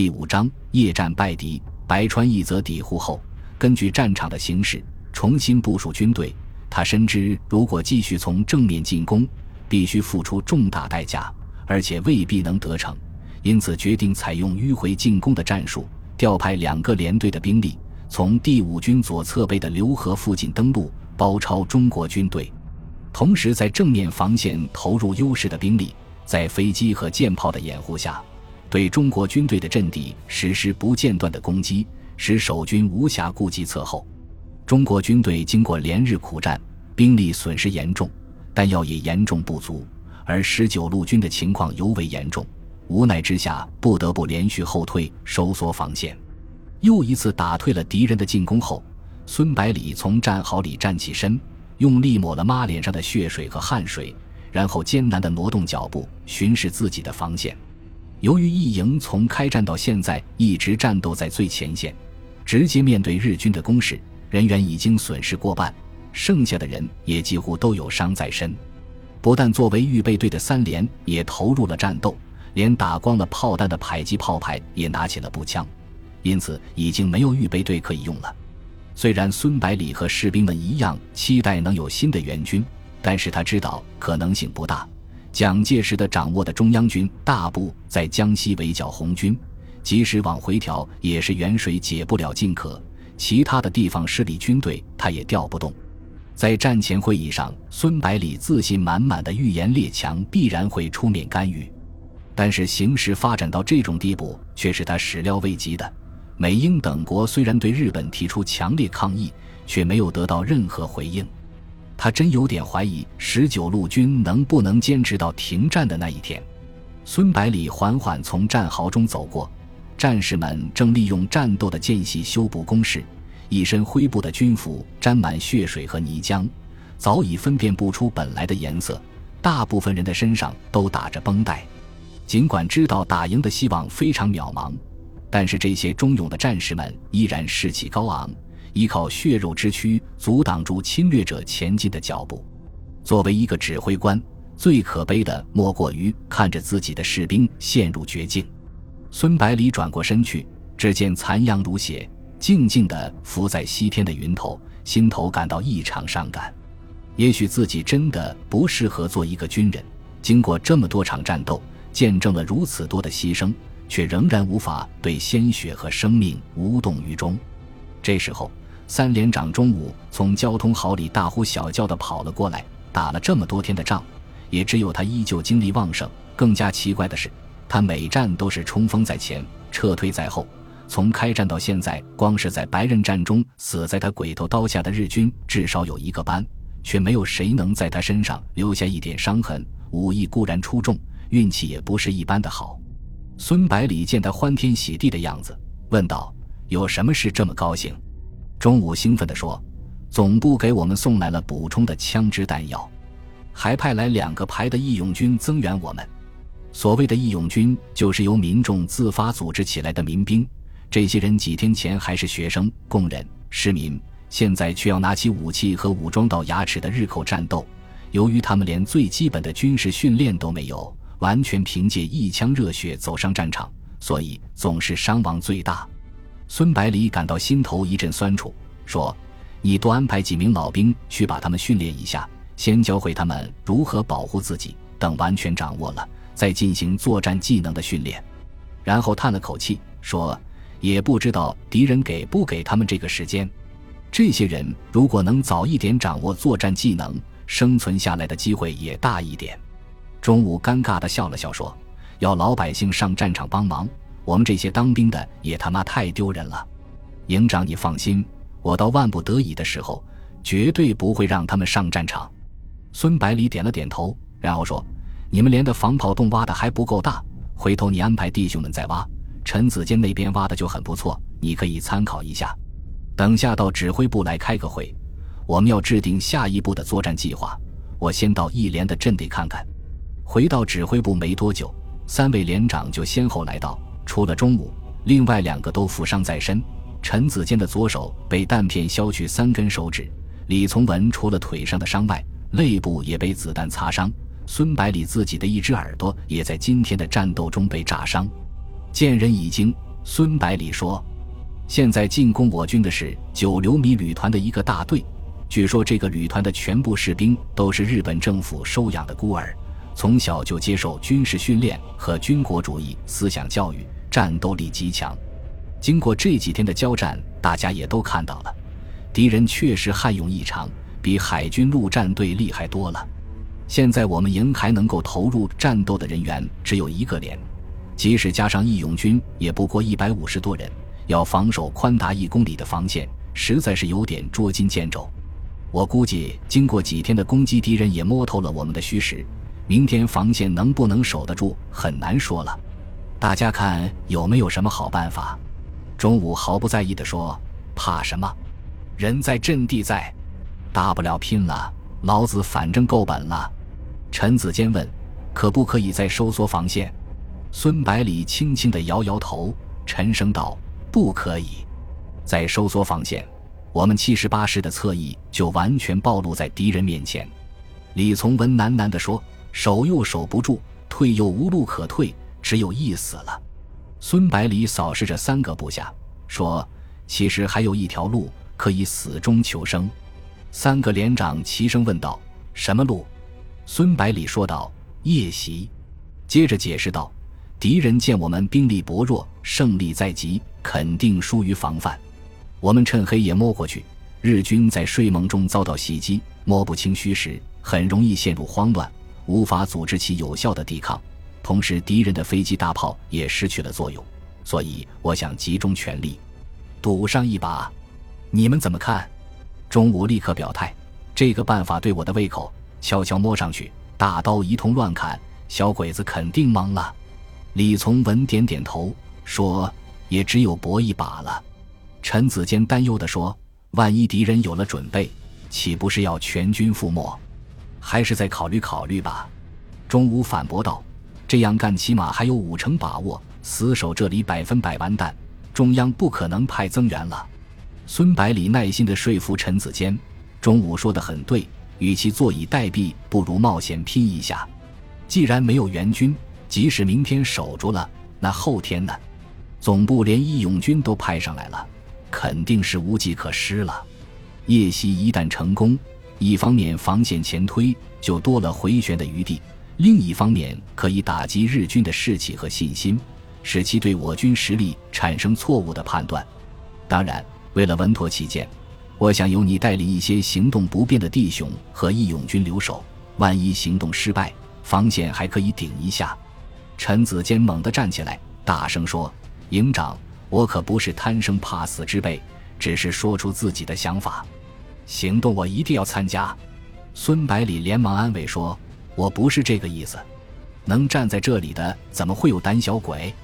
第五章夜战败敌，白川义则抵护后，根据战场的形势重新部署军队。他深知，如果继续从正面进攻，必须付出重大代价，而且未必能得逞。因此，决定采用迂回进攻的战术，调派两个连队的兵力，从第五军左侧背的浏河附近登陆，包抄中国军队。同时，在正面防线投入优势的兵力，在飞机和舰炮的掩护下。对中国军队的阵地实施不间断的攻击，使守军无暇顾及侧后。中国军队经过连日苦战，兵力损失严重，弹药也严重不足。而十九路军的情况尤为严重，无奈之下不得不连续后退，收缩防线。又一次打退了敌人的进攻后，孙百里从战壕里站起身，用力抹了抹脸上的血水和汗水，然后艰难地挪动脚步，巡视自己的防线。由于一营从开战到现在一直战斗在最前线，直接面对日军的攻势，人员已经损失过半，剩下的人也几乎都有伤在身。不但作为预备队的三连也投入了战斗，连打光了炮弹的迫击炮排也拿起了步枪，因此已经没有预备队可以用了。虽然孙百里和士兵们一样期待能有新的援军，但是他知道可能性不大。蒋介石的掌握的中央军大部在江西围剿红军，即使往回调，也是远水解不了近渴。其他的地方势力军队，他也调不动。在战前会议上，孙百里自信满满的预言列强必然会出面干预，但是形势发展到这种地步，却是他始料未及的。美英等国虽然对日本提出强烈抗议，却没有得到任何回应。他真有点怀疑十九路军能不能坚持到停战的那一天。孙百里缓缓从战壕中走过，战士们正利用战斗的间隙修补工事，一身灰布的军服沾满血水和泥浆，早已分辨不出本来的颜色。大部分人的身上都打着绷带。尽管知道打赢的希望非常渺茫，但是这些忠勇的战士们依然士气高昂。依靠血肉之躯阻挡住侵略者前进的脚步。作为一个指挥官，最可悲的莫过于看着自己的士兵陷入绝境。孙百里转过身去，只见残阳如血，静静地浮在西天的云头，心头感到异常伤感。也许自己真的不适合做一个军人。经过这么多场战斗，见证了如此多的牺牲，却仍然无法对鲜血和生命无动于衷。这时候。三连长中午从交通壕里大呼小叫的跑了过来，打了这么多天的仗，也只有他依旧精力旺盛。更加奇怪的是，他每战都是冲锋在前，撤退在后。从开战到现在，光是在白刃战中死在他鬼头刀下的日军至少有一个班，却没有谁能在他身上留下一点伤痕。武艺固然出众，运气也不是一般的好。孙百里见他欢天喜地的样子，问道：“有什么事这么高兴？”中午兴奋地说：“总部给我们送来了补充的枪支弹药，还派来两个排的义勇军增援我们。所谓的义勇军，就是由民众自发组织起来的民兵。这些人几天前还是学生、工人、市民，现在却要拿起武器和武装到牙齿的日寇战斗。由于他们连最基本的军事训练都没有，完全凭借一腔热血走上战场，所以总是伤亡最大。”孙百里感到心头一阵酸楚，说：“你多安排几名老兵去把他们训练一下，先教会他们如何保护自己，等完全掌握了，再进行作战技能的训练。”然后叹了口气，说：“也不知道敌人给不给他们这个时间。这些人如果能早一点掌握作战技能，生存下来的机会也大一点。”中午尴尬地笑了笑，说：“要老百姓上战场帮忙。”我们这些当兵的也他妈太丢人了，营长你放心，我到万不得已的时候，绝对不会让他们上战场。孙百里点了点头，然后说：“你们连的防炮洞挖的还不够大，回头你安排弟兄们再挖。陈子坚那边挖的就很不错，你可以参考一下。等下到指挥部来开个会，我们要制定下一步的作战计划。我先到一连的阵地看看。”回到指挥部没多久，三位连长就先后来到。除了中午，另外两个都负伤在身。陈子坚的左手被弹片削去三根手指，李从文除了腿上的伤外，肋部也被子弹擦伤。孙百里自己的一只耳朵也在今天的战斗中被炸伤。见人已经，孙百里说：“现在进攻我军的是九流米旅团的一个大队，据说这个旅团的全部士兵都是日本政府收养的孤儿，从小就接受军事训练和军国主义思想教育，战斗力极强。经过这几天的交战，大家也都看到了，敌人确实悍勇异常，比海军陆战队厉害多了。现在我们营还能够投入战斗的人员只有一个连。”即使加上义勇军，也不过一百五十多人，要防守宽达一公里的防线，实在是有点捉襟见肘。我估计，经过几天的攻击，敌人也摸透了我们的虚实。明天防线能不能守得住，很难说了。大家看有没有什么好办法？中午毫不在意地说：“怕什么？人在阵地在，大不了拼了。老子反正够本了。”陈子坚问：“可不可以再收缩防线？”孙百里轻轻地摇摇头，沉声道：“不可以，再收缩防线，我们七十八师的侧翼就完全暴露在敌人面前。”李从文喃喃地说：“守又守不住，退又无路可退，只有一死了。”孙百里扫视着三个部下，说：“其实还有一条路可以死中求生。”三个连长齐声问道：“什么路？”孙百里说道：“夜袭。”接着解释道。敌人见我们兵力薄弱，胜利在即，肯定疏于防范。我们趁黑夜摸过去，日军在睡梦中遭到袭击，摸不清虚实，很容易陷入慌乱，无法组织起有效的抵抗。同时，敌人的飞机、大炮也失去了作用。所以，我想集中全力，赌上一把。你们怎么看？钟武立刻表态，这个办法对我的胃口。悄悄摸上去，大刀一通乱砍，小鬼子肯定懵了。李从文点点头，说：“也只有搏一把了。”陈子坚担忧地说：“万一敌人有了准备，岂不是要全军覆没？还是再考虑考虑吧。”钟武反驳道：“这样干起码还有五成把握，死守这里百分百完蛋。中央不可能派增援了。”孙百里耐心地说服陈子坚：“钟武说的很对，与其坐以待毙，不如冒险拼一下。既然没有援军。”即使明天守住了，那后天呢？总部连义勇军都派上来了，肯定是无计可施了。夜袭一旦成功，一方面防线前推就多了回旋的余地，另一方面可以打击日军的士气和信心，使其对我军实力产生错误的判断。当然，为了稳妥起见，我想由你带领一些行动不便的弟兄和义勇军留守，万一行动失败，防线还可以顶一下。陈子坚猛地站起来，大声说：“营长，我可不是贪生怕死之辈，只是说出自己的想法。行动我一定要参加。”孙百里连忙安慰说：“我不是这个意思，能站在这里的怎么会有胆小鬼？”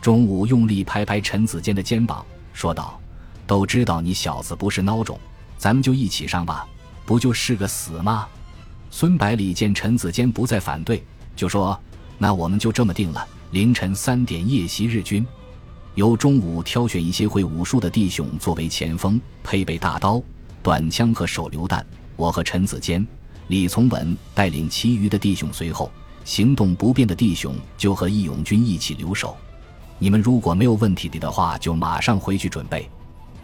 钟午用力拍拍陈子坚的肩膀，说道：“都知道你小子不是孬种，咱们就一起上吧，不就是个死吗？”孙百里见陈子坚不再反对，就说。那我们就这么定了。凌晨三点夜袭日军，由中午挑选一些会武术的弟兄作为前锋，配备大刀、短枪和手榴弹。我和陈子坚、李从文带领其余的弟兄随后。行动不便的弟兄就和义勇军一起留守。你们如果没有问题的话，就马上回去准备。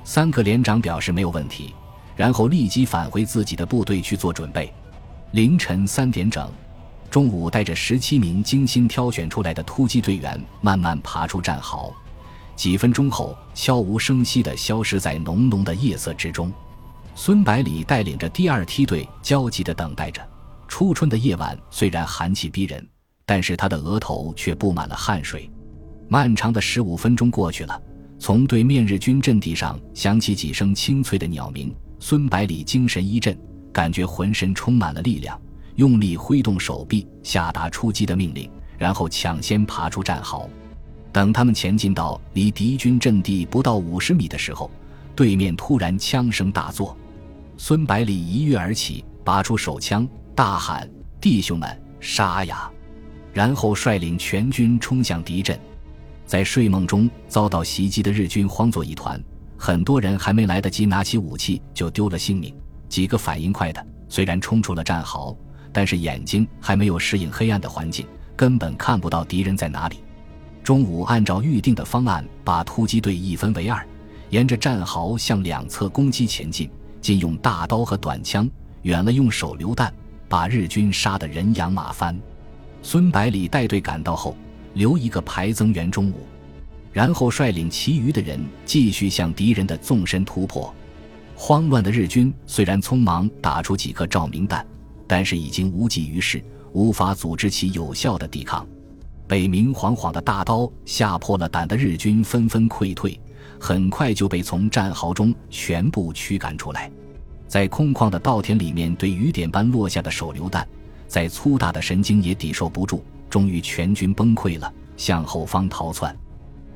三个连长表示没有问题，然后立即返回自己的部队去做准备。凌晨三点整。中午，带着十七名精心挑选出来的突击队员慢慢爬出战壕，几分钟后，悄无声息地消失在浓浓的夜色之中。孙百里带领着第二梯队焦急地等待着。初春的夜晚虽然寒气逼人，但是他的额头却布满了汗水。漫长的十五分钟过去了，从对面日军阵地上响起几声清脆的鸟鸣，孙百里精神一振，感觉浑身充满了力量。用力挥动手臂，下达出击的命令，然后抢先爬出战壕。等他们前进到离敌军阵地不到五十米的时候，对面突然枪声大作。孙百里一跃而起，拔出手枪，大喊：“弟兄们，杀呀！”然后率领全军冲向敌阵。在睡梦中遭到袭击的日军慌作一团，很多人还没来得及拿起武器就丢了性命。几个反应快的，虽然冲出了战壕。但是眼睛还没有适应黑暗的环境，根本看不到敌人在哪里。中午按照预定的方案，把突击队一分为二，沿着战壕向两侧攻击前进。近用大刀和短枪，远了用手榴弹，把日军杀得人仰马翻。孙百里带队赶到后，留一个排增援中午，然后率领其余的人继续向敌人的纵深突破。慌乱的日军虽然匆忙打出几颗照明弹，但是已经无济于事，无法组织起有效的抵抗。被明晃晃的大刀吓破了胆的日军纷纷溃退，很快就被从战壕中全部驱赶出来。在空旷的稻田里面，对雨点般落下的手榴弹，在粗大的神经也抵受不住，终于全军崩溃了，向后方逃窜。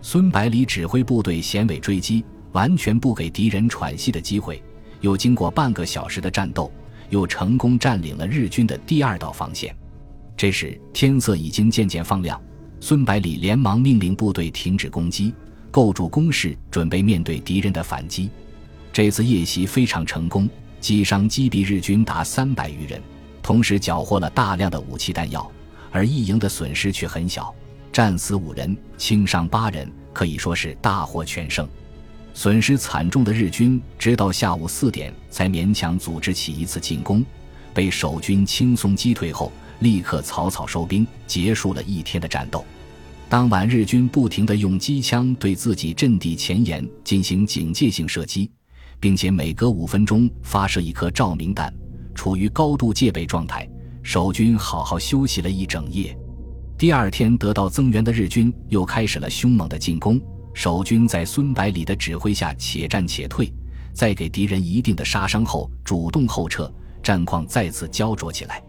孙百里指挥部队衔尾追击，完全不给敌人喘息的机会。又经过半个小时的战斗，又成功占领了日军的第二道防线。这时天色已经渐渐放亮，孙百里连忙命令部队停止攻击，构筑工事，准备面对敌人的反击。这次夜袭非常成功，击伤击毙日军达三百余人，同时缴获了大量的武器弹药，而一营的损失却很小，战死五人，轻伤八人，可以说是大获全胜。损失惨重的日军直到下午四点才勉强组织起一次进攻，被守军轻松击退后。立刻草草收兵，结束了一天的战斗。当晚，日军不停地用机枪对自己阵地前沿进行警戒性射击，并且每隔五分钟发射一颗照明弹，处于高度戒备状态。守军好好休息了一整夜。第二天，得到增援的日军又开始了凶猛的进攻。守军在孙百里的指挥下，且战且退，在给敌人一定的杀伤后，主动后撤，战况再次焦灼起来。